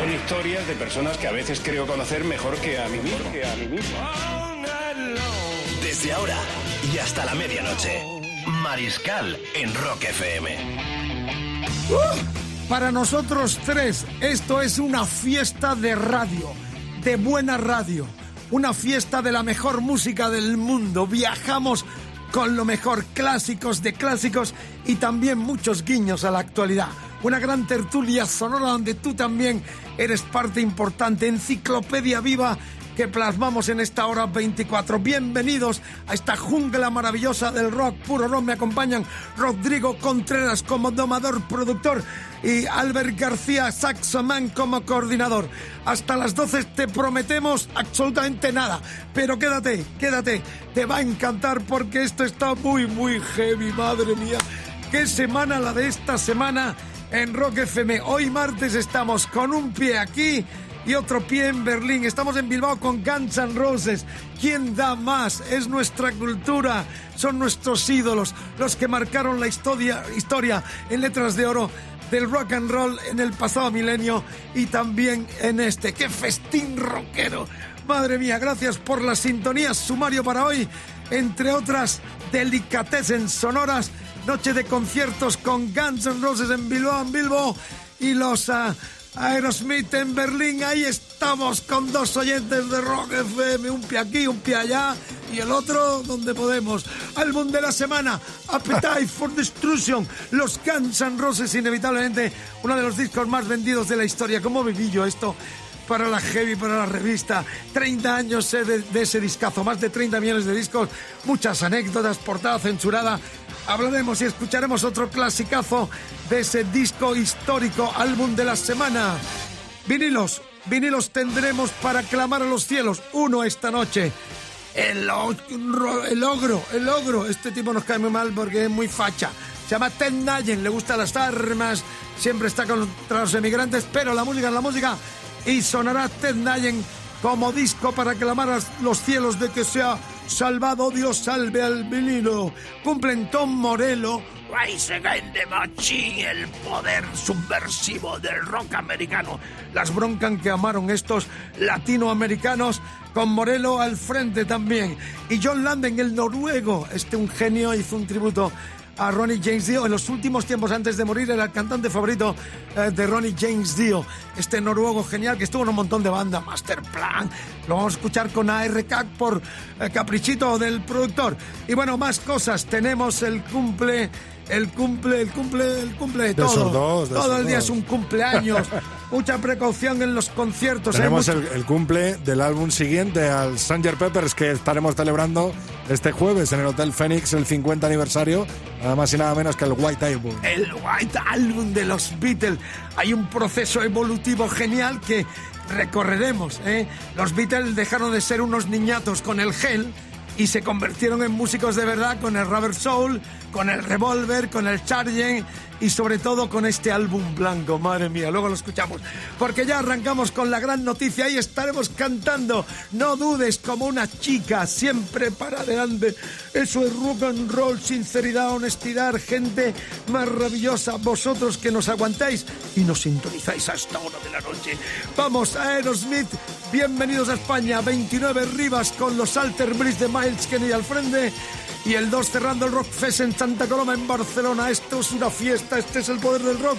Son historias de personas que a veces creo conocer mejor que a mí mismo. Que a mí mismo. Desde ahora y hasta la medianoche. Mariscal en Rock FM. Para nosotros tres, esto es una fiesta de radio, de buena radio, una fiesta de la mejor música del mundo. Viajamos con lo mejor, clásicos de clásicos y también muchos guiños a la actualidad. Una gran tertulia sonora donde tú también eres parte importante, enciclopedia viva que plasmamos en esta hora 24. Bienvenidos a esta jungla maravillosa del rock, puro rock. Me acompañan Rodrigo Contreras como domador, productor y Albert García Saxoman como coordinador. Hasta las 12 te prometemos absolutamente nada, pero quédate, quédate, te va a encantar porque esto está muy, muy heavy, madre mía. ¿Qué semana la de esta semana en Rock FM? Hoy martes estamos con un pie aquí y otro pie en Berlín. Estamos en Bilbao con Guns N' Roses. ¿Quién da más? Es nuestra cultura, son nuestros ídolos, los que marcaron la historia, historia en letras de oro del rock and roll en el pasado milenio y también en este. ¡Qué festín rockero! Madre mía, gracias por las sintonías. Sumario para hoy, entre otras delicatessen sonoras. Noche de conciertos con Guns N' Roses en Bilbao, en Bilbao y los ah, Aerosmith en Berlín. Ahí estamos con dos oyentes de Rock FM, un pie aquí, un pie allá y el otro donde podemos. Álbum de la semana, Appetite for Destruction, los Guns N' Roses, inevitablemente uno de los discos más vendidos de la historia. ¿Cómo viví yo esto? para la heavy, para la revista. 30 años de, de, ese discazo, más de 30 millones de discos, muchas anécdotas, portada censurada. Hablaremos y escucharemos otro clasicazo de ese disco histórico, álbum de la semana. Vinilos, vinilos tendremos para clamar a los cielos. Uno esta noche. El, ogro, el ogro. Este tipo nos cae muy mal porque es muy facha. Se llama Ted Nugent, le gustan las armas, siempre está contra los emigrantes, pero la música es la música y sonará Ted Nugent como disco para clamar a los cielos de que sea salvado Dios salve al vinilo. Cumplen Tom Morello, Rise Again de Machine, el poder subversivo del rock americano. Las broncan que amaron estos latinoamericanos con Morello al frente también. Y John Landen, el noruego, este un genio, hizo un tributo a Ronnie James Dio. En los últimos tiempos, antes de morir, era el cantante favorito eh, de Ronnie James Dio. Este noruego genial que estuvo en un montón de bandas, Masterplan. Lo vamos a escuchar con ARK por eh, caprichito del productor. Y bueno, más cosas. Tenemos el cumple el cumple, el cumple, el cumple de, de todo. Dos, de todo el día dos. es un cumpleaños. Mucha precaución en los conciertos. Tenemos ¿eh? el, el, cumple del álbum siguiente al Sanger Peppers que estaremos celebrando este jueves en el Hotel Phoenix, el 50 aniversario, nada más y nada menos que el White Album. El White Album de los Beatles. Hay un proceso evolutivo genial que recorreremos. ¿eh? Los Beatles dejaron de ser unos niñatos con el gel y se convirtieron en músicos de verdad con el Rubber Soul, con el Revolver, con el Charging y sobre todo con este álbum blanco. Madre mía, luego lo escuchamos. Porque ya arrancamos con la gran noticia y estaremos cantando. No dudes como una chica, siempre para adelante. Eso es rock and roll, sinceridad, honestidad, gente maravillosa. Vosotros que nos aguantáis y nos sintonizáis a esta hora de la noche. Vamos a Aerosmith. Bienvenidos a España. 29 Rivas con los Alter Bridge de Miles Kennedy al frente. Y el 2 cerrando el Rock Fest en Santa Coloma, en Barcelona. Esto es una fiesta, este es el poder del rock.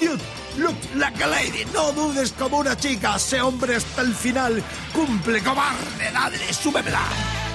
Dude, look like a lady, no dudes como una chica. Sé hombre hasta el final. Cumple, cobarde, dale, súbemela.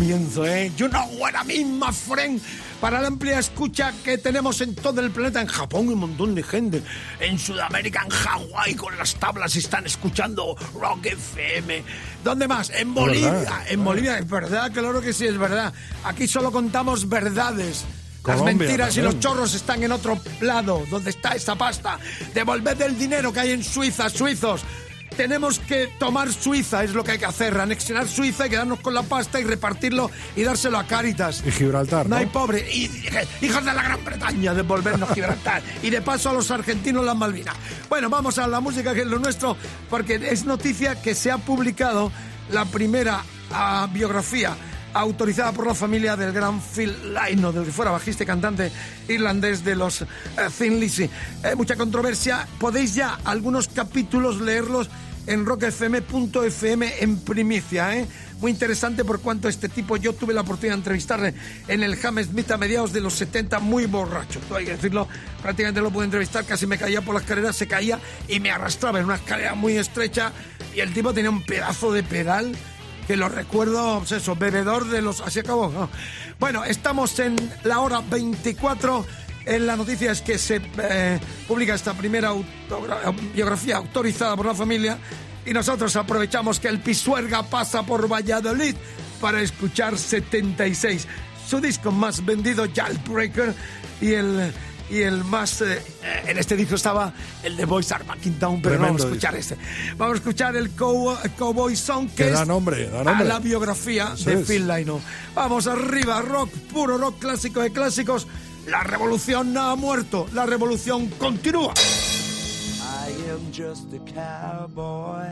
Comienzo, ¿eh? You know what I mean, my friend. Para la amplia escucha que tenemos en todo el planeta, en Japón un montón de gente, en Sudamérica, en Hawái con las tablas están escuchando Rock FM. ¿Dónde más? En Bolivia. verdad. En Bolivia, es verdad, claro que sí, es verdad. Aquí solo contamos verdades. Las mentiras y los chorros están en otro lado, donde está esa pasta. Devolved el dinero que hay en Suiza, suizos. Tenemos que tomar Suiza, es lo que hay que hacer, anexionar Suiza y quedarnos con la pasta y repartirlo y dárselo a Cáritas. Y Gibraltar, No ¿no? hay pobre. Y, hijos de la Gran Bretaña, devolvernos Gibraltar. y de paso a los argentinos las Malvinas. Bueno, vamos a la música que es lo nuestro, porque es noticia que se ha publicado la primera ah, biografía autorizada por la familia del gran Phil Lynott, del que fuera bajista y cantante irlandés de los eh, Thin Lizzy. Eh, mucha controversia. Podéis ya algunos capítulos leerlos en rockfm.fm en primicia, ¿eh? Muy interesante por cuanto este tipo, yo tuve la oportunidad de entrevistarle en el Hammersmith a mediados de los 70, muy borracho, hay que decirlo, prácticamente lo pude entrevistar, casi me caía por las escaleras, se caía y me arrastraba en una escalera muy estrecha y el tipo tenía un pedazo de pedal que lo recuerdo, pues eso, bebedor de los... Así acabó. ¿no? Bueno, estamos en la hora 24. En la noticia es que se eh, publica esta primera biografía autorizada por la familia y nosotros aprovechamos que el Pisuerga pasa por Valladolid para escuchar 76. Su disco más vendido, Jailbreaker, y el, y el más... eh, en este disco estaba el de Boys Are Back in Town, pero no vamos a Tremendo escuchar este. Vamos a escuchar el Cow- Cowboy Song, que, Que es da nombre, da a nombre. la biografía Eso de es. Phil Lynott. Vamos arriba, rock, puro rock clásico de clásicos. La revolución no ha muerto, la revolución continúa. I am just a cowboy,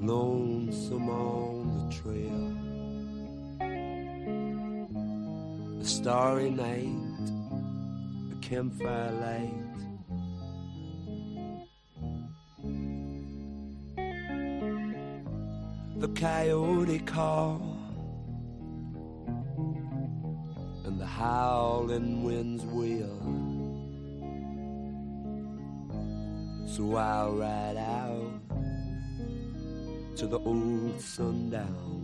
lonesome on the trail. A starry night, a campfire light. The coyote call and the howling winds wail. So I'll ride out to the old sundown.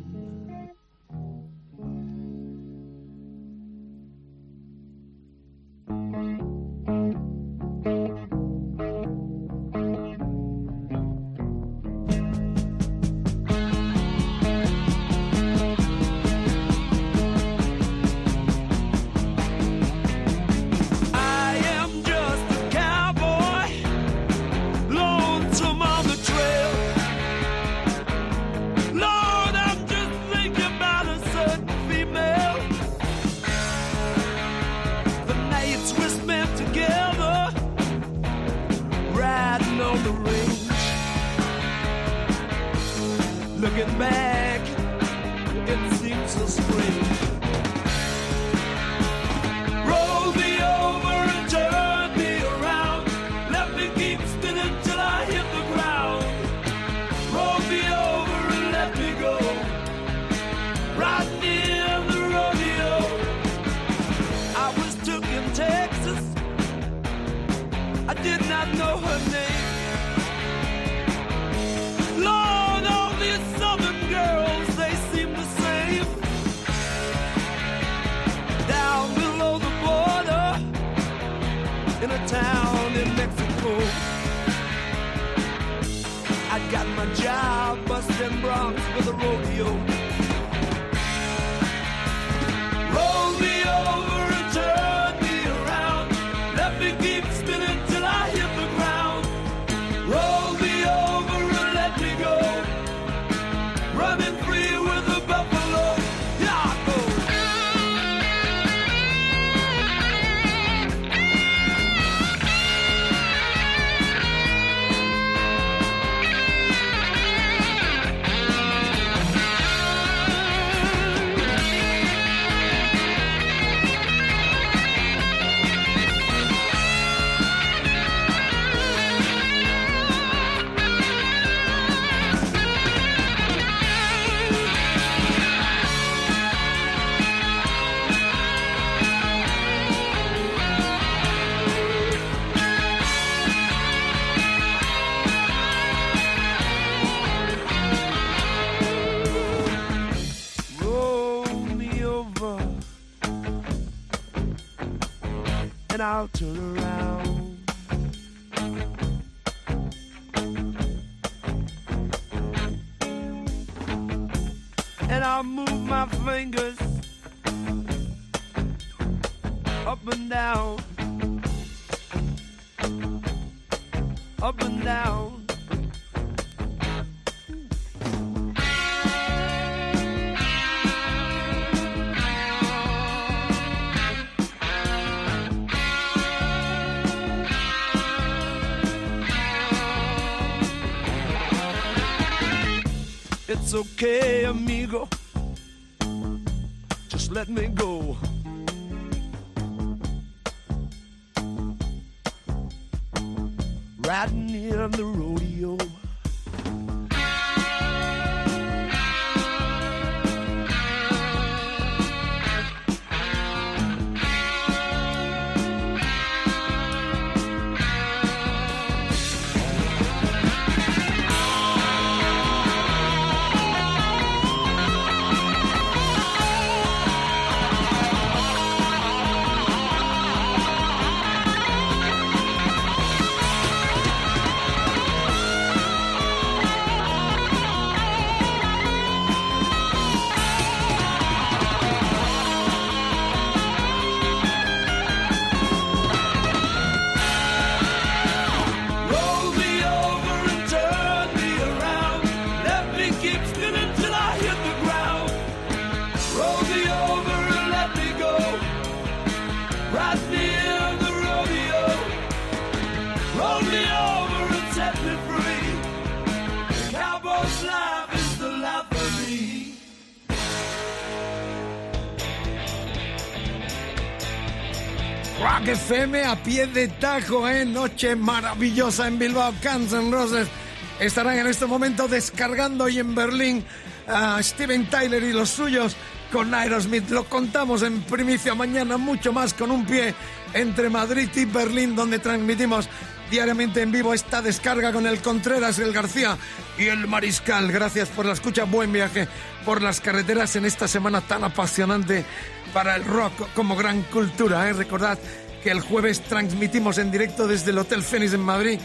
Okay, amigo. Just let me go. Rock FM a pie de tajo, ¿eh? Noche maravillosa en Bilbao, Guns N' Roses. Estarán en este momento descargando y en Berlín a Steven Tyler y los suyos con Aerosmith. Lo contamos en primicia mañana, mucho más con un pie entre Madrid y Berlín, donde transmitimos diariamente en vivo esta descarga con el Contreras, el García y el Mariscal. Gracias por la escucha, buen viaje por las carreteras en esta semana tan apasionante para el rock como gran cultura. ¿eh? Recordad que el jueves transmitimos en directo desde el Hotel Fénix en Madrid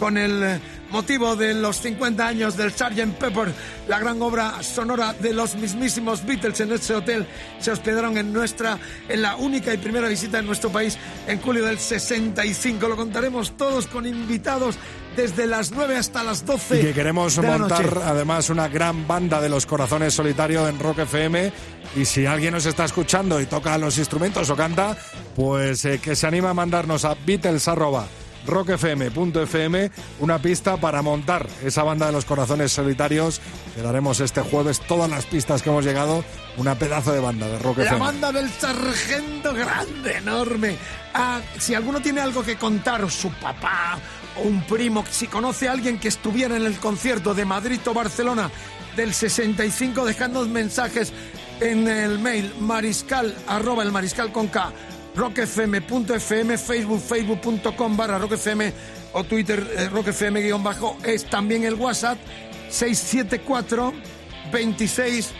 con el eh, motivo de los 50 años del Sgt. Pepper, la gran obra sonora de los mismísimos Beatles en ese hotel. Se hospedaron en nuestra, en la única y primera visita en nuestro país en julio del 65. Lo contaremos todos con invitados desde las 9 hasta las 12. Y que queremos de la montar noche. además una gran banda de los corazones solitarios en Rock FM. Y si alguien nos está escuchando y toca los instrumentos o canta, pues eh, que se anima a mandarnos a Beatles arroba rockfm.fm una pista para montar esa banda de los corazones solitarios. Que daremos este jueves todas las pistas que hemos llegado una pedazo de banda de Rock La FM banda del sargento grande, enorme. Ah, si alguno tiene algo que contar, su papá o un primo, si conoce a alguien que estuviera en el concierto de Madrid o Barcelona del 65, dejadnos mensajes en el mail mariscal, arroba el mariscal con K, rockfm.fm, facebook, facebook.com barra rockfm o twitter eh, rockfm guion bajo, es también el WhatsApp 674 26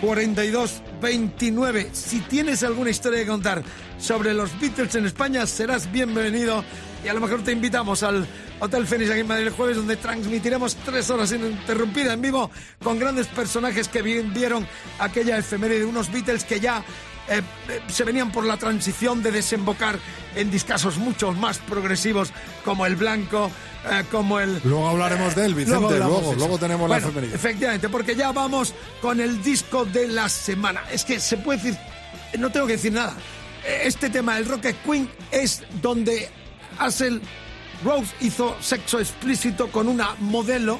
42 29. Si tienes alguna historia que contar sobre los Beatles en España, serás bienvenido y a lo mejor te invitamos al Hotel Fénix aquí en Madrid el jueves, donde transmitiremos tres horas ininterrumpida en vivo con grandes personajes que vi- vieron aquella efeméride de unos Beatles que ya eh, eh, se venían por la transición de desembocar en discasos mucho más progresivos como el blanco, eh, como el... luego hablaremos de él Vicente luego, luego tenemos Bueno, la efeméride Efectivamente, porque ya vamos con el disco de la semana. Es que se puede decir, no tengo que decir nada. Este tema, el Rocket Queen, es donde Axel Rose hizo sexo explícito con una modelo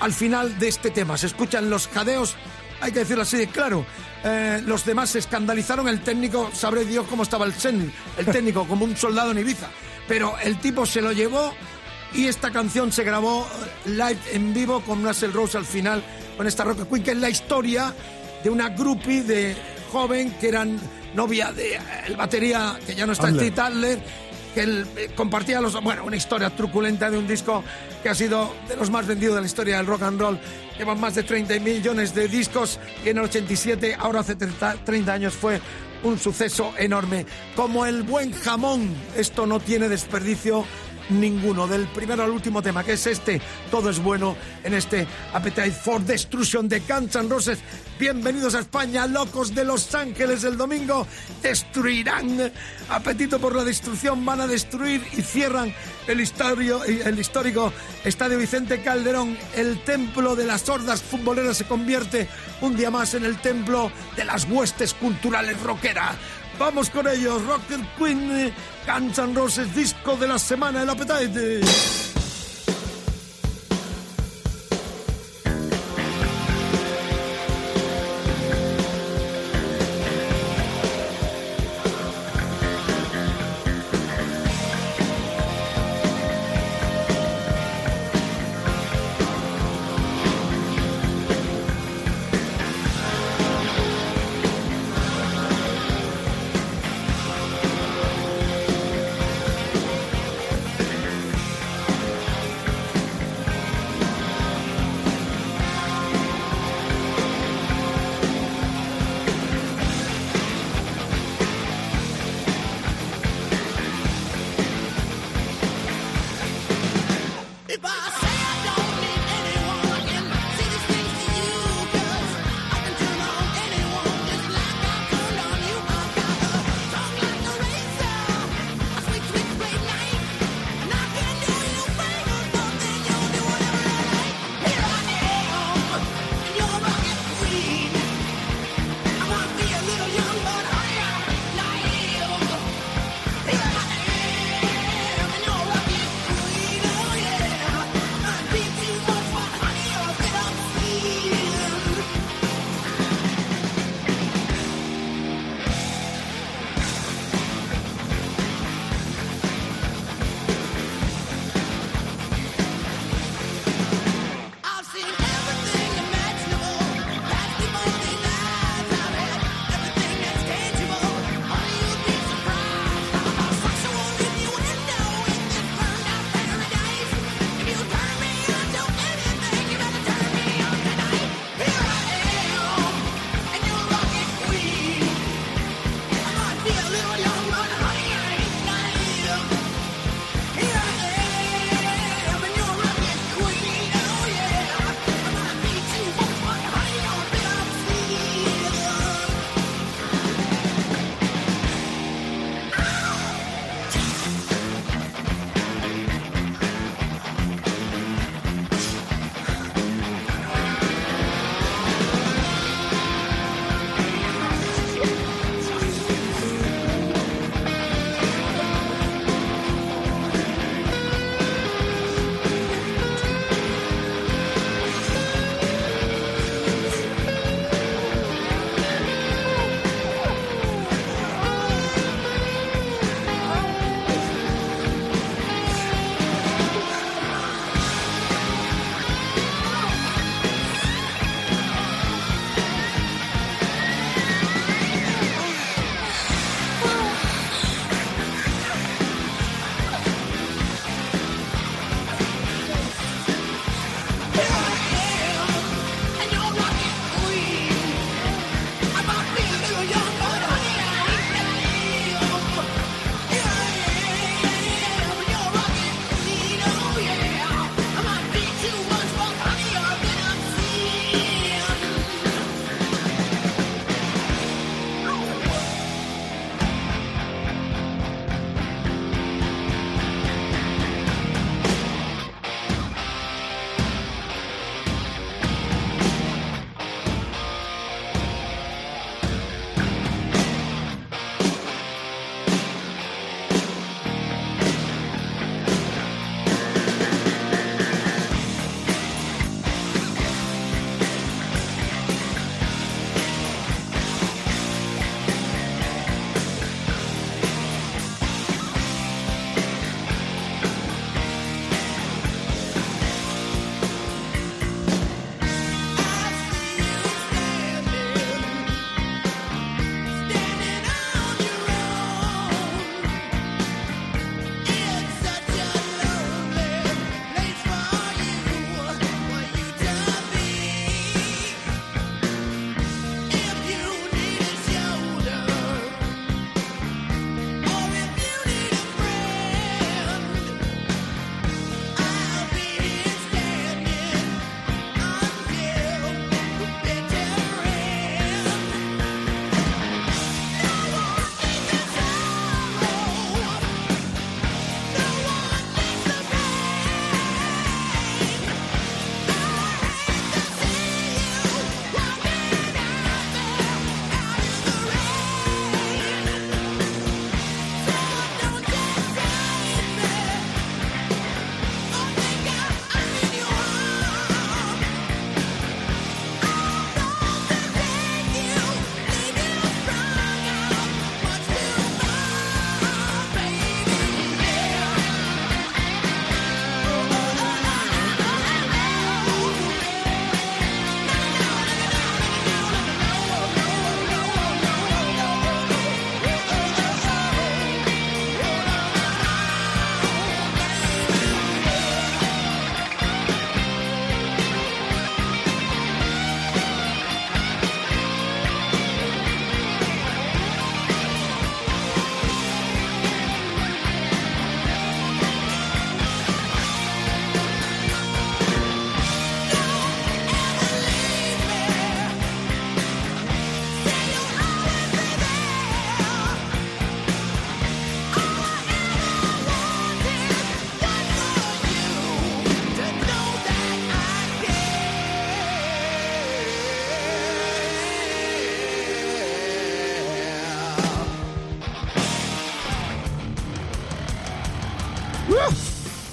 al final de este tema. Se escuchan los jadeos, hay que decirlo así de claro. Eh, los demás se escandalizaron, el técnico, sabré Dios cómo estaba el, sen- el técnico, como un soldado en Ibiza. Pero el tipo se lo llevó y esta canción se grabó eh, live en vivo con Russell Rose al final, con esta Rocket Queen, que es la historia de una groupie de joven que eran novia de eh, el batería, que ya no está Adler. Steve Adler, que él eh, compartía los, bueno, una historia truculenta de un disco que ha sido de los más vendidos de la historia del rock and roll. Llevan más de 30 millones de discos y en el 87, ahora hace 30, 30 años, fue un suceso enorme. Como el buen jamón, esto no tiene desperdicio ninguno. Del primero al último tema, que es este, todo es bueno en este Appetite for Destruction de Guns N' Roses. Bienvenidos a España, locos de Los Ángeles. El domingo destruirán. Apetito por la destrucción, van a destruir y cierran el, histórico Estadio Vicente Calderón. El templo de las hordas futboleras se convierte un día más en el templo de las huestes culturales rockera. Vamos con ellos, Rocket Queen, Guns N' Roses, disco de la semana, el Appetite.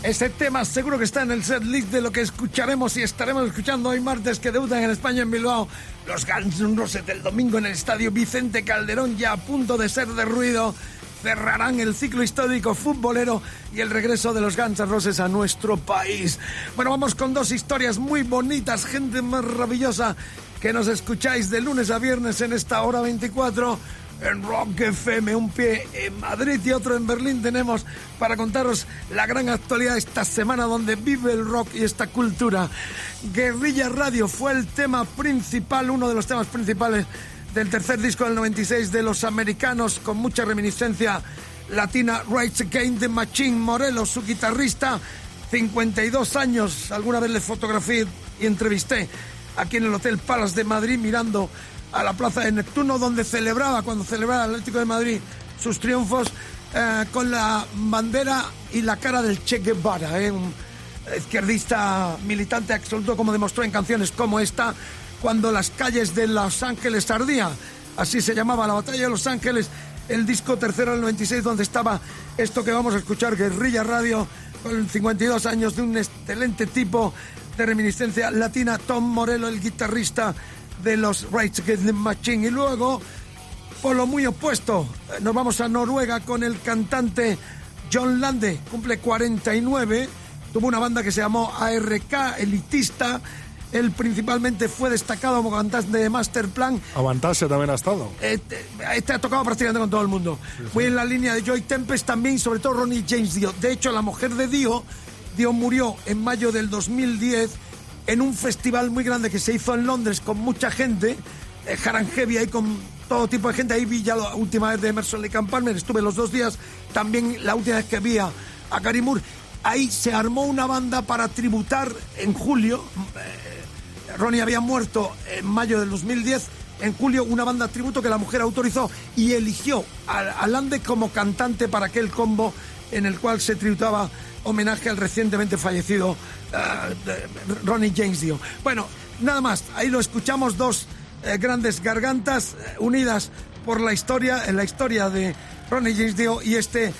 Este tema seguro que está en el set list de lo que escucharemos y estaremos escuchando hoy martes que debutan en España en Bilbao los Guns Roses del domingo en el estadio Vicente Calderón ya a punto de ser de ruido cerrarán el ciclo histórico futbolero y el regreso de los Guns Roses a nuestro país. Bueno, vamos con dos historias muy bonitas, gente maravillosa que nos escucháis de lunes a viernes en esta hora 24 en Rock FM, un pie en Madrid y otro en Berlín tenemos para contaros la gran actualidad esta semana donde vive el rock y esta cultura. Guerrilla Radio fue el tema principal, uno de los temas principales del tercer disco del 96 de los americanos con mucha reminiscencia latina, Rights Against the Machine Morelos, su guitarrista, 52 años, alguna vez le fotografié y entrevisté aquí en el Hotel Palace de Madrid mirando a la Plaza de Neptuno, donde celebraba, cuando celebraba el Atlético de Madrid sus triunfos, eh, con la bandera y la cara del Che Guevara, eh, un izquierdista militante absoluto, como demostró en canciones como esta, cuando las calles de Los Ángeles ardían. Así se llamaba la batalla de Los Ángeles, el disco tercero del 96, donde estaba esto que vamos a escuchar, Guerrilla Radio, con 52 años de un excelente tipo de reminiscencia latina, Tom Morello, el guitarrista de los Rights Against the Machine. Y luego, por lo muy opuesto, nos vamos a Noruega con el cantante John Lande, cumple 49, tuvo una banda que se llamó ARK, elitista. Él principalmente fue destacado como cantante de Masterplan. Avantarse también ha estado. Este, este, ha tocado prácticamente con todo el mundo. Sí, en la línea de Joy Tempest también, sobre todo Ronnie James Dio. De hecho, la mujer de Dio, Dio murió en mayo del 2010 en un festival muy grande que se hizo en Londres con mucha gente, eh, Haran ahí con todo tipo de gente. Ahí vi ya la última vez de Emerson Lake and estuve los dos días. También la última vez que vi a, a Gary. Ahí se armó una banda para tributar en julio. Eh, Ronnie había muerto en mayo del 2010. En julio, una banda tributo que la mujer autorizó y eligió a, a Lande como cantante para aquel combo en el cual se tributaba homenaje al recientemente fallecido uh, Ronnie James Dio. Bueno, nada más, ahí lo escuchamos, dos eh, grandes gargantas eh, unidas por la historia, en la historia de Ronnie James Dio y este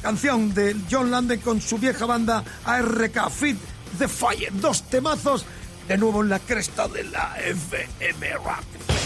canción de John Lande con su vieja banda ARK Fit The Fire. Dos temazos de nuevo en la cresta de la FM Rock.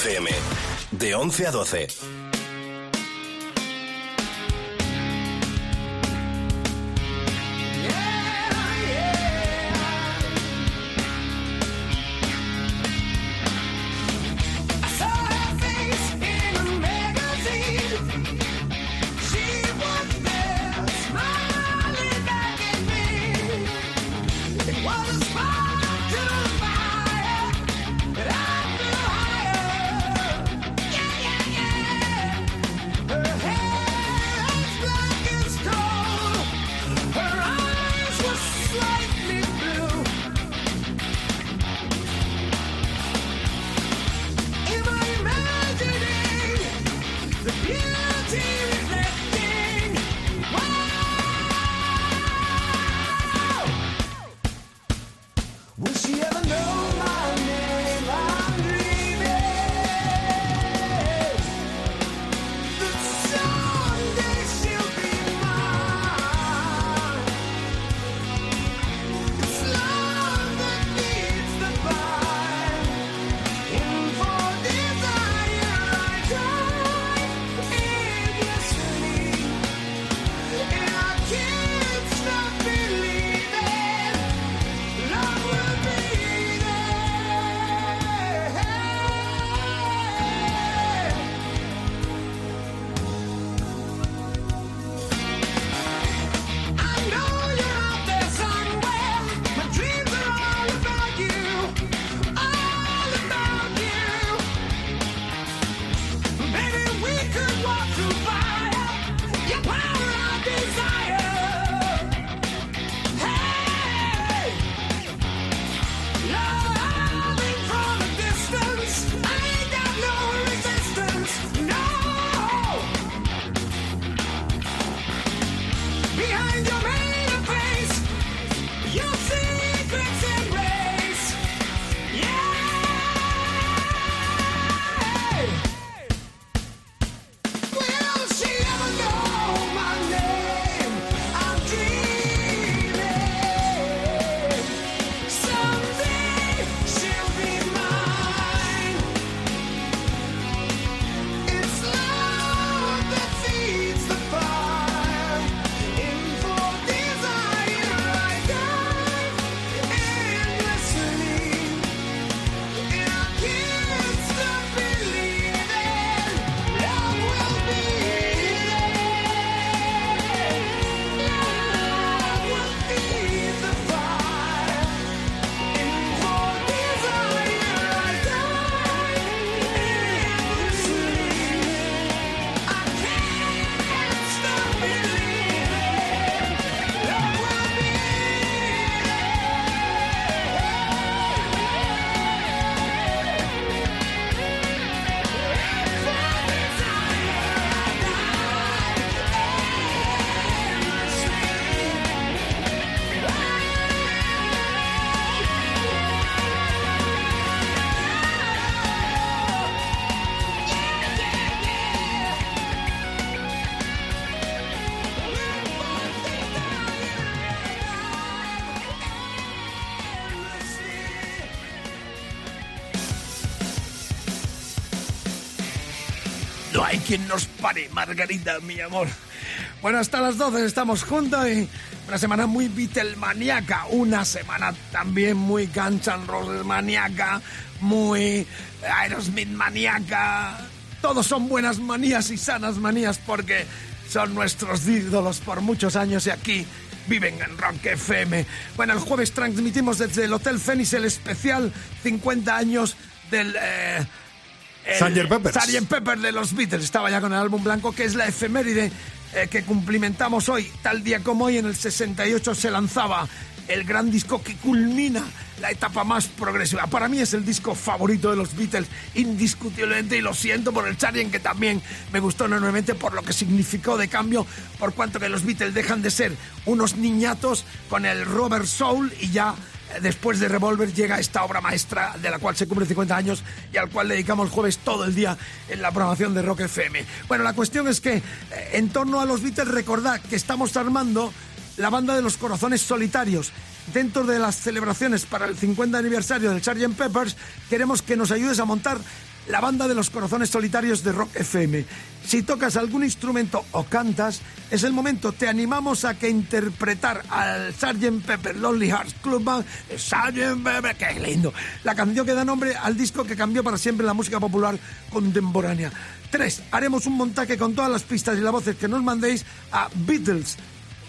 FM, de 11 a 12. quien nos pare, Margarita, mi amor. Bueno, hasta las 12 estamos juntos y una semana muy Beatlemaniaca, una semana también muy Guns N' Roses maníaca, muy Aerosmith maníaca. Todos son buenas manías y sanas manías porque son nuestros ídolos por muchos años y aquí viven en Rock FM. Bueno, el jueves transmitimos desde el Hotel Fénix el especial 50 años del... Eh, Sgt. Pepper. Sgt. Pepper de los Beatles estaba ya con el álbum blanco, que es la efeméride eh, que cumplimentamos hoy. Tal día como hoy, en el 68, se lanzaba el gran disco que culmina la etapa más progresiva. Para mí es el disco favorito de los Beatles, indiscutiblemente, y lo siento por el Charien, que también me gustó enormemente por lo que significó de cambio, por cuanto que los Beatles dejan de ser unos niñatos con el Robert Soul y ya después de Revolver llega esta obra maestra de la cual se cumple 50 años y al cual dedicamos jueves todo el día en la programación de Rock FM. Bueno, la cuestión es que eh, en torno a los Beatles recordad que estamos armando la banda de los corazones solitarios. Dentro de las celebraciones para el 50 aniversario del Sgt. Peppers, queremos que nos ayudes a montar la banda de los corazones solitarios de Rock FM. Si tocas algún instrumento o cantas, es el momento. Te animamos a que interpretar al Sgt. Pepper Lonely Hearts Club Band, Sgt. Pepper, qué lindo. La canción que da nombre al disco que cambió para siempre la música popular contemporánea. Tres, haremos un montaje con todas las pistas y las voces que nos mandéis a Beatles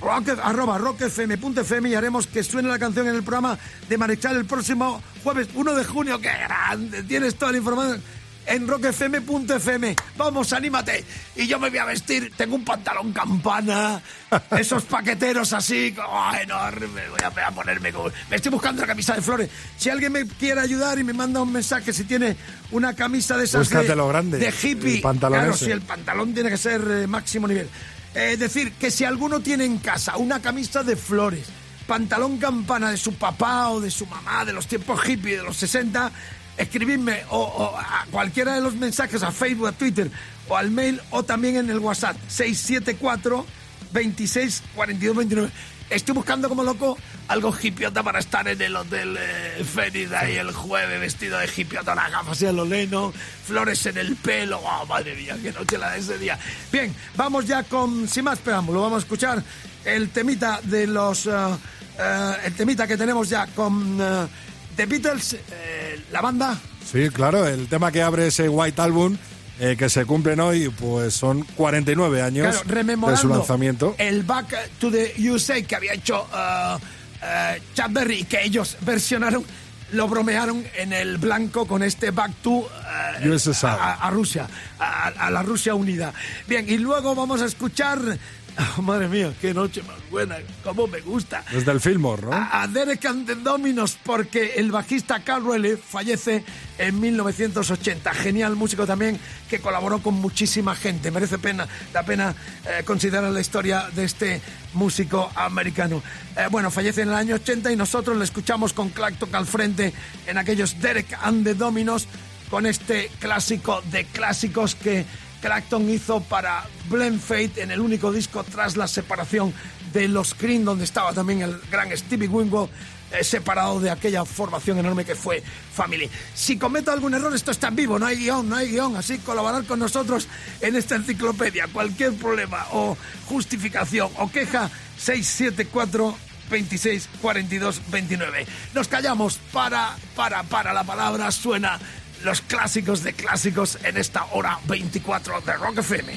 rock, arroba rockfm.fm y haremos que suene la canción en el programa de Marechal el próximo jueves 1 de junio. ¡Qué grande! Tienes toda la información en rockfm.fm. Vamos, anímate. Y yo me voy a vestir. Tengo un pantalón campana, esos paqueteros así, oh, enorme. Voy a, voy a ponerme. como- Me estoy buscando la camisa de flores. Si alguien me quiere ayudar y me manda un mensaje, si tiene una camisa de esas de, grande, de hippie. el pantalón claro, si el pantalón tiene que ser eh, máximo nivel. Eh, Es decir, que si alguno tiene en casa una camisa de flores, pantalón campana de su papá o de su mamá, de los tiempos hippie de los 60, escribidme o, a cualquiera de los mensajes a Facebook, a Twitter o al mail o también en el WhatsApp 674 26 42 29. Estoy buscando como loco algo hippiota para estar en el hotel eh, Fénix ahí el jueves vestido de hippiota, las gafas y a lo leno, flores en el pelo. ¡Oh, madre mía, qué noche la de ese día! Bien, vamos ya con, sin más preámbulo, vamos a escuchar el temita de los... eh, eh, el temita que tenemos ya con eh, The Beatles, eh, la banda. Sí, claro, el tema que abre ese White Album, eh, que se cumplen hoy, pues son 49 años Claro, rememorando de su lanzamiento. el Back to the USA que había hecho uh, uh, Chuck Berry, que ellos versionaron, lo bromearon en el blanco con este Back to uh, USSR. a, a Rusia, a, a la Rusia unida. Bien, y luego vamos a escuchar, oh, madre mía, qué noche más buena, cómo me gusta. Desde el Fillmore, ¿no? A, a Derek and the Dominos, porque el bajista Carl Rowley fallece en 1980. Genial músico también que colaboró con muchísima gente. Merece pena, la pena eh, considerar la historia de este músico americano. Eh, bueno, fallece en el año 80 y nosotros le escuchamos con Clacton al frente en aquellos Derek and the Dominos con este clásico de clásicos que Clacton hizo para Blend Fate en el único disco tras la separación de los Cream, donde estaba también el gran Stevie Winwood eh, separado de aquella formación enorme que fue Family. Si cometo algún error, esto está en vivo, no hay guion, no hay guion, así colaborar con nosotros en esta enciclopedia. Cualquier problema o justificación o queja, 674 26 42 29. Nos callamos para, para, para la palabra suena los clásicos de clásicos en esta hora 24 de Rock FM.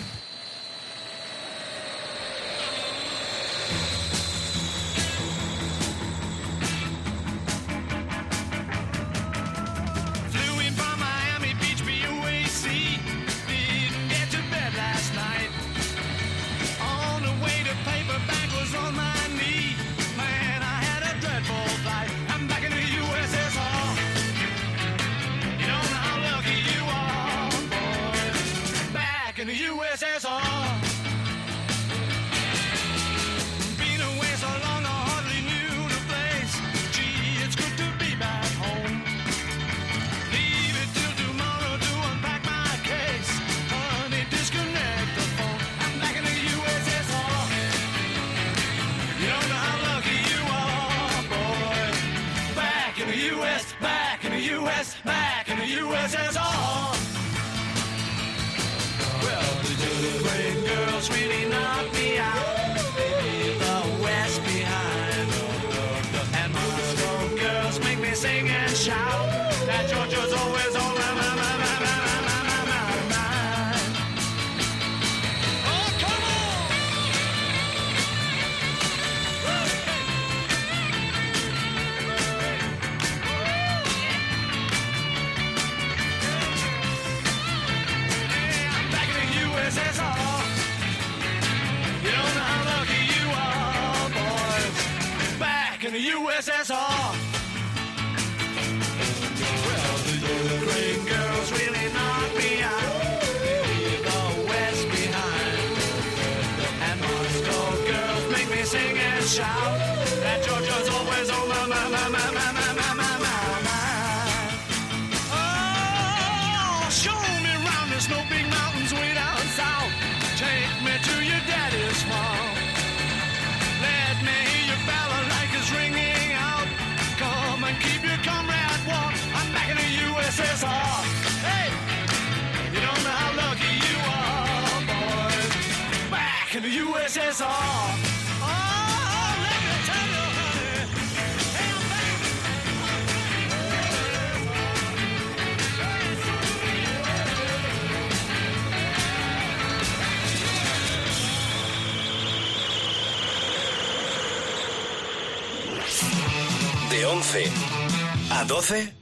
De 11 a 12.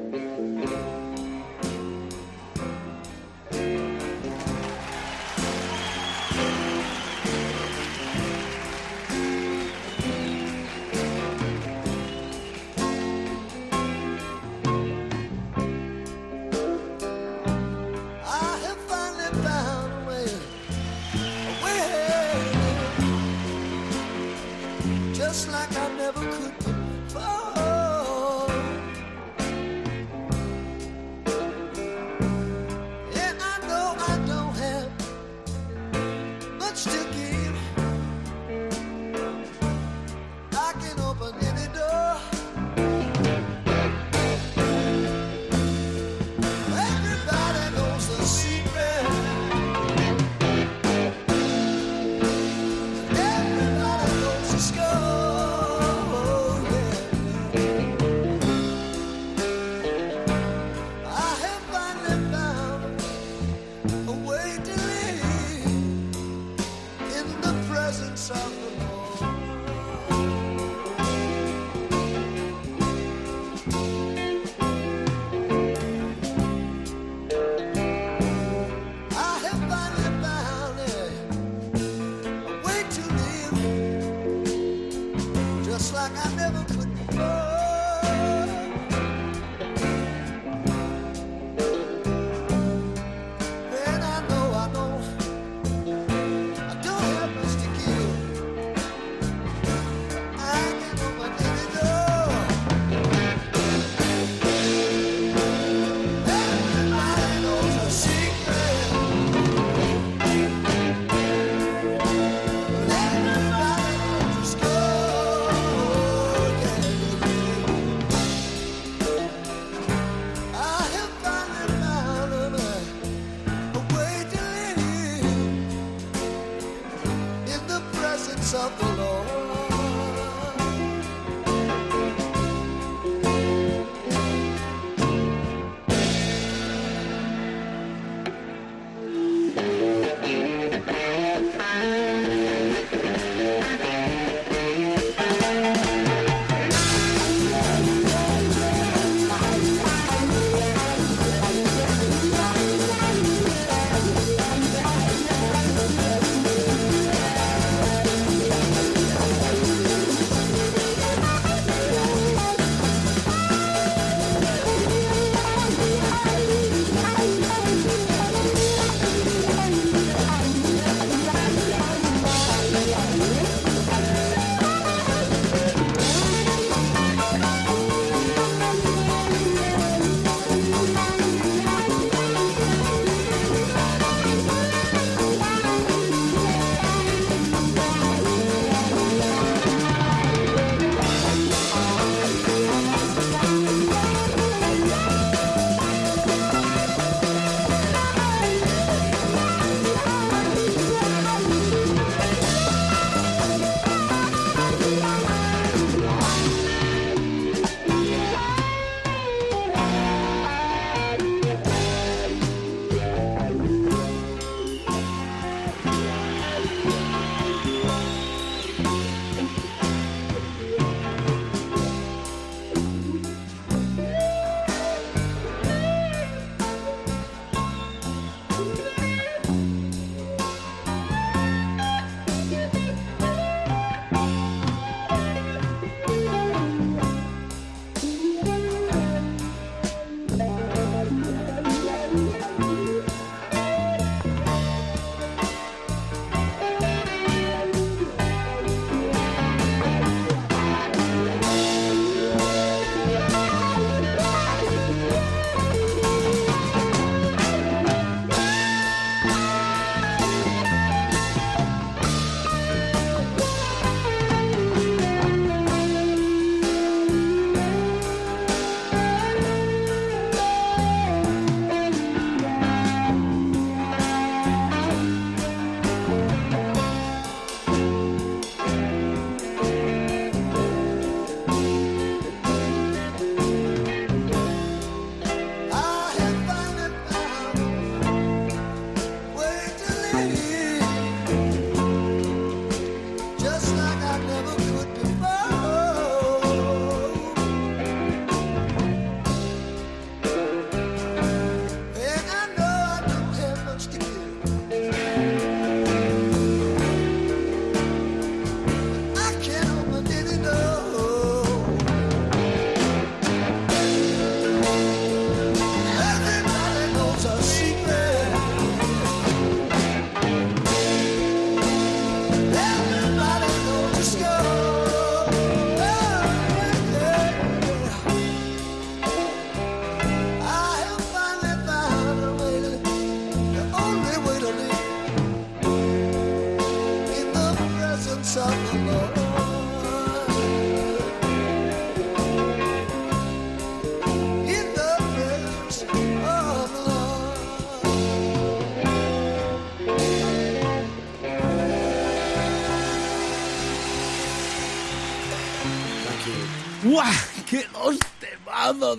¡Guau! ¡Qué dos!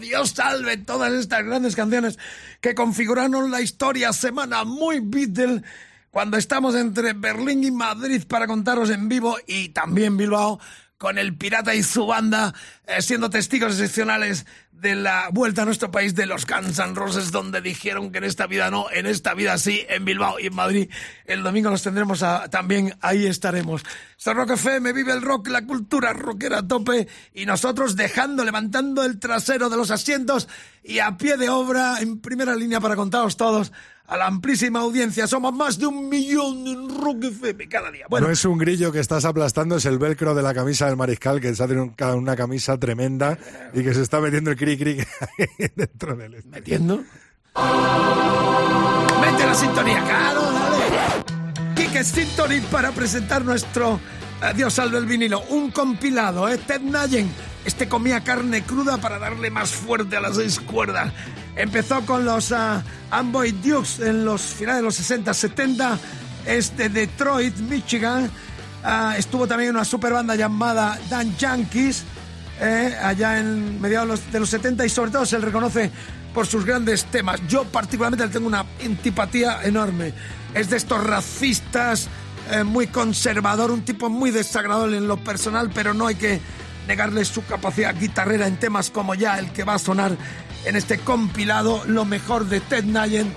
Dios salve todas estas grandes canciones que configuraron la historia semana muy Beatle cuando estamos entre Berlín y Madrid para contaros en vivo y también Bilbao con el pirata y su banda eh, siendo testigos excepcionales de la vuelta a nuestro país de los Guns Roses donde dijeron que en esta vida no, en esta vida sí, en Bilbao y en Madrid. El domingo los tendremos a- también, ahí estaremos. Es Rock FM, vive el rock, la cultura rockera a tope y nosotros dejando, levantando el trasero de los asientos y a pie de obra en primera línea para contaros todos a la amplísima audiencia. Somos más de un millón en Rock FM cada día. Bueno, No es un grillo que estás aplastando, es el velcro de la camisa del mariscal, que se hace una, camisa tremenda y que se está metiendo el cri cri dentro del este. ¿Metiendo? Mete la sintonía, claro, dale. Quique Sintony para presentar nuestro eh, Dios salve el vinilo. Un compilado, ¿eh? Ted Nayen. Este comía carne cruda para darle más fuerte a las seis cuerdas. Empezó con los ah, Amboy Dukes en los finales de los 60, 70. Es de Detroit, Michigan. Ah, estuvo también en una super banda llamada Dan Yankees eh, allá en mediados de los- de los 70 y sobre todo se le reconoce por sus grandes temas. Yo particularmente le tengo una antipatía enorme. Es de estos racistas, eh, muy conservador, un tipo muy desagradable en lo personal, pero no hay que negarle su capacidad guitarrera en temas como ya el que va a sonar en este compilado, lo mejor de Ted Nayen.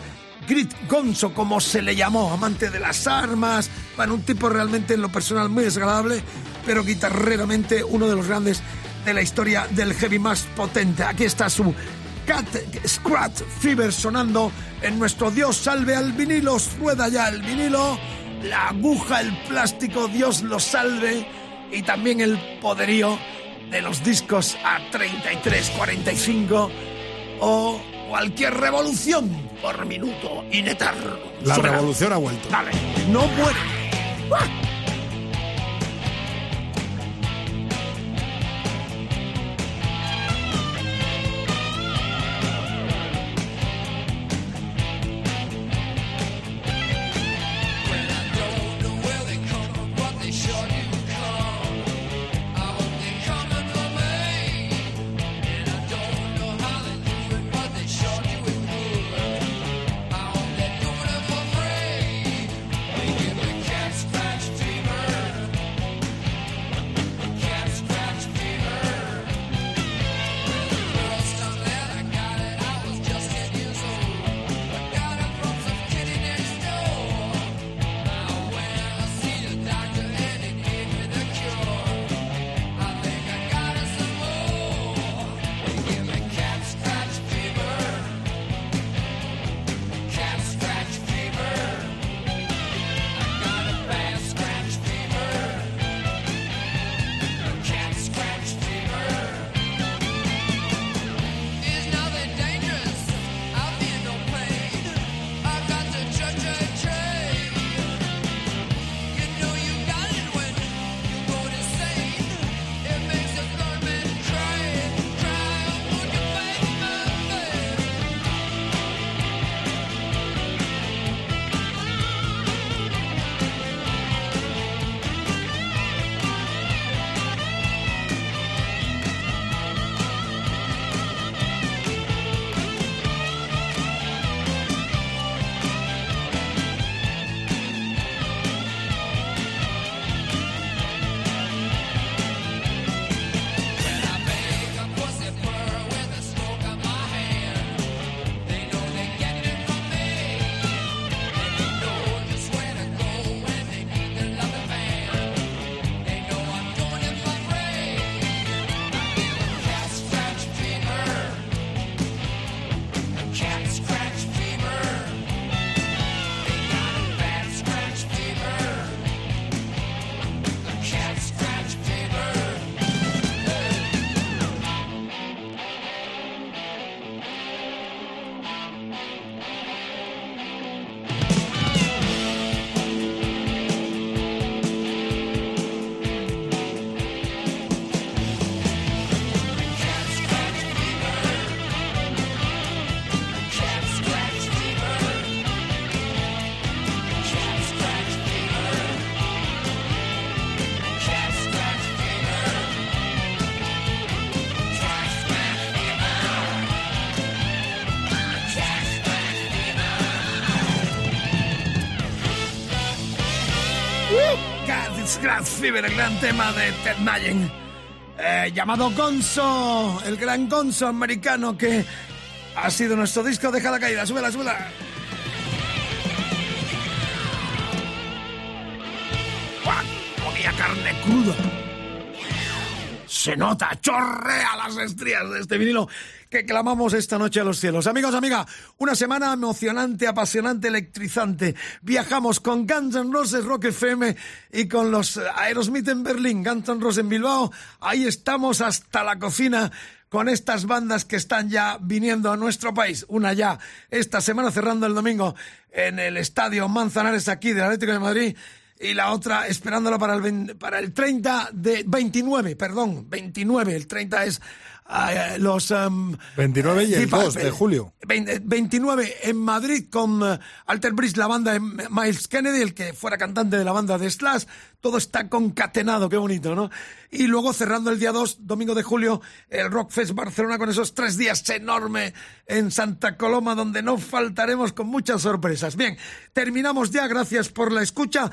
Grit Gonzo, como se le llamó, amante de las armas, bueno, un tipo realmente en lo personal muy desagradable, pero guitarreramente uno de los grandes de la historia del heavy más potente. Aquí está su Cat Scratch Fever sonando en nuestro Dios salve al vinilo, rueda ya el vinilo, la aguja, el plástico, Dios lo salve y también el poderío de los discos a 33, 45 o cualquier revolución por minuto y netar. La Suena. revolución ha vuelto. Dale, no muere. ¡Ah! Fever, el gran tema de Ted Nugent. Eh, llamado Gonzo, el gran Gonzo americano que ha sido nuestro disco. Deja la caída, súbela, súbela. Comía carne cruda. Se nota, chorrea las estrías de este vinilo que clamamos esta noche a los cielos. Amigos, amiga, una semana emocionante, apasionante, electrizante. Viajamos con Guns N' Roses Rock FM y con los Aerosmith en Berlín, Guns N' Roses en Bilbao. Ahí estamos hasta la cocina con estas bandas que están ya viniendo a nuestro país. Una ya esta semana cerrando el domingo en el Estadio Manzanares aquí del Atlético de Madrid y la otra esperándola para el, 20 para el 30 de 29, perdón, 29, el 30 es uh, los... Um, 29 y el 2 de julio. 20, 29 en Madrid con uh, Alter Bridge, la banda de Miles Kennedy, el que fuera cantante de la banda de Slash. Todo está concatenado, qué bonito, ¿no? Y luego cerrando el día 2, domingo de julio, el Rockfest Barcelona con esos tres días enorme en Santa Coloma, donde no faltaremos con muchas sorpresas. Bien, terminamos ya, gracias por la escucha.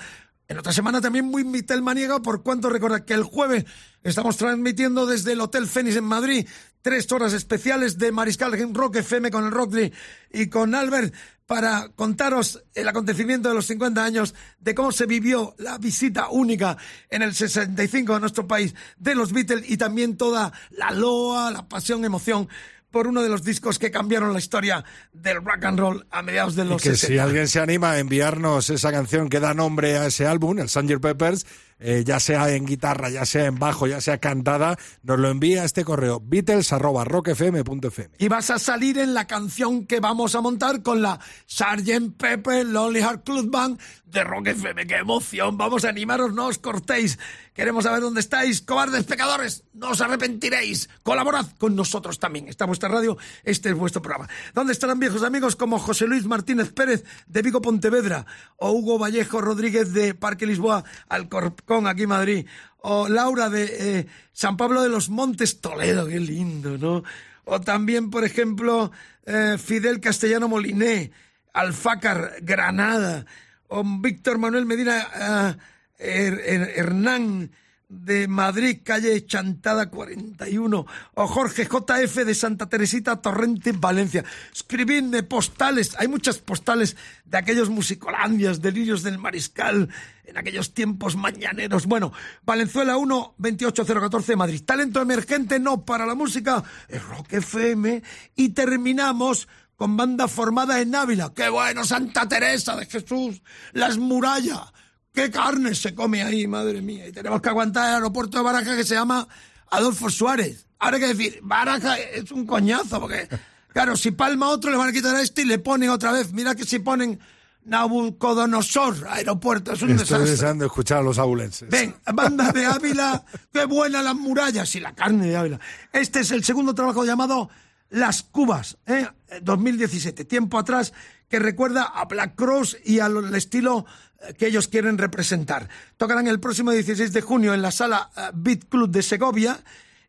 En otra semana también muy Maniega, por cuanto recordad que el jueves estamos transmitiendo desde el Hotel Fénix en Madrid tres horas especiales de Mariscal Rock FM con el Rockly y con Albert para contaros el acontecimiento de los 50 años de cómo se vivió la visita única en el 65 a nuestro país de los Beatles y también toda la loa, la pasión, emoción por uno de los discos que cambiaron la historia del rock and roll a mediados de los y que 60. si alguien se anima a enviarnos esa canción que da nombre a ese álbum, el Sanger Peppers, eh, ya sea en guitarra, ya sea en bajo, ya sea cantada, nos lo envía a este correo beatles@rockfm.fm. Y vas a salir en la canción que vamos a montar con la Sgt. Pepper Lonely Heart Club Band de Rock FM. ¡Qué emoción! Vamos a animaros, no os cortéis. Queremos saber dónde estáis. Cobardes pecadores, no os arrepentiréis. Colaborad con nosotros también. Está vuestra radio, este es vuestro programa. ¿Dónde estarán viejos amigos como José Luis Martínez Pérez de Vigo Pontevedra o Hugo Vallejo Rodríguez de Parque Lisboa, Alcorcón, aquí en Madrid? O Laura de eh, San Pablo de los Montes, Toledo, qué lindo, ¿no? O también, por ejemplo, eh, Fidel Castellano Moliné, Alfácar, Granada, o Víctor Manuel Medina uh, Hernán de Madrid, calle Chantada 41, o Jorge JF de Santa Teresita Torrente, Valencia. Escribidme postales, hay muchas postales de aquellos musicolandias, delirios del mariscal, en aquellos tiempos mañaneros. Bueno, Valenzuela 1, 28014 Madrid. Talento emergente, no para la música, es Rock FM. Y terminamos con banda formada en Ávila. ¡Qué bueno, Santa Teresa de Jesús! Las murallas. ¡Qué carne se come ahí, madre mía! Y tenemos que aguantar el aeropuerto de Baraja que se llama Adolfo Suárez. Ahora hay que decir, Baraja es un coñazo, porque, claro, si palma otro le van a quitar a este y le ponen otra vez. Mira que si ponen Nabucodonosor, aeropuerto, es un Estoy desastre. deseando escuchar a los abulenses. Ven, banda de Ávila, qué buena las murallas y la carne de Ávila. Este es el segundo trabajo llamado Las Cubas, ¿eh? 2017, tiempo atrás, que recuerda a Black Cross y al estilo eh, que ellos quieren representar. Tocarán el próximo 16 de junio en la sala eh, Beat Club de Segovia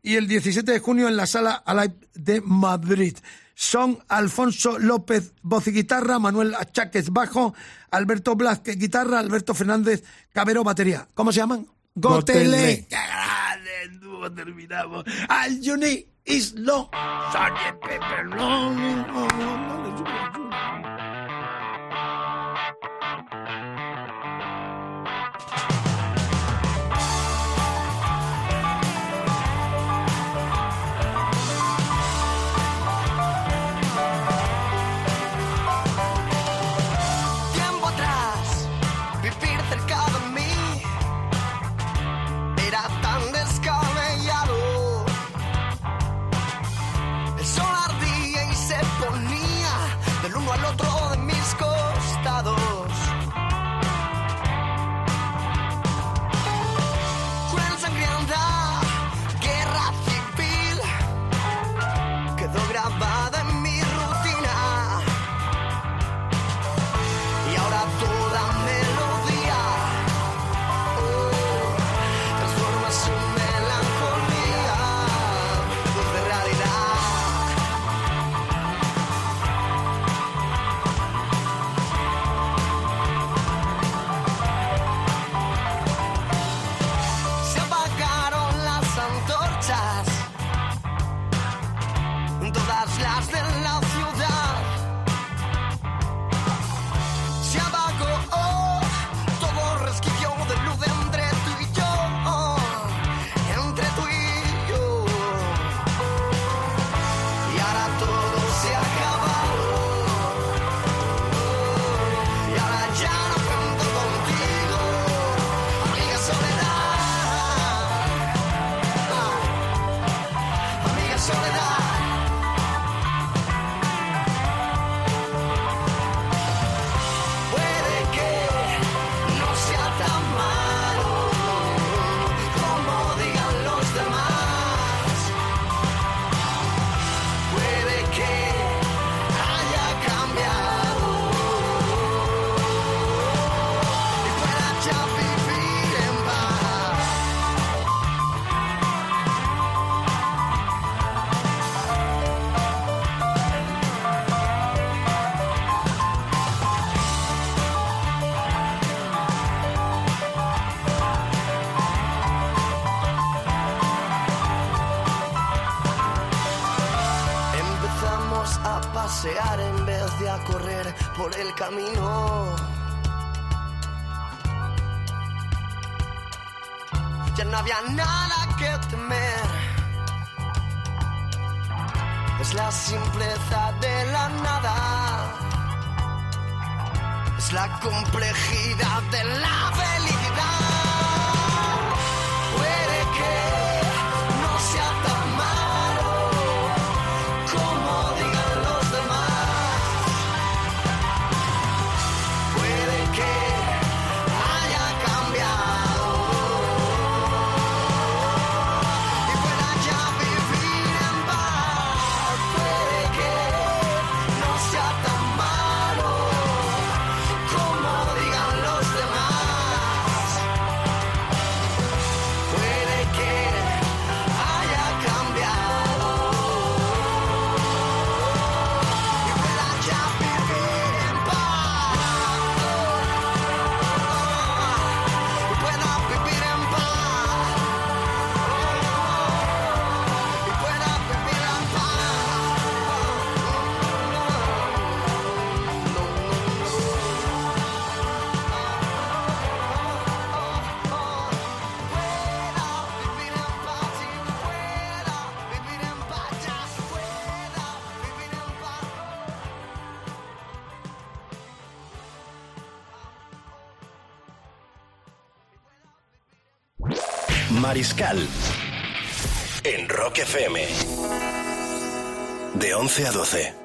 y el 17 de junio en la sala Alive de Madrid. Son Alfonso López voz y guitarra, Manuel Achaques bajo, Alberto Blázquez guitarra, Alberto Fernández Cabero batería. ¿Cómo se llaman? Gotele. ¡Qué grande! dúo terminamos. Al Juni is por el camino. Ya no había nada que temer. Es la simpleza de la nada. Es la complejidad de la verdad. 11 a 12.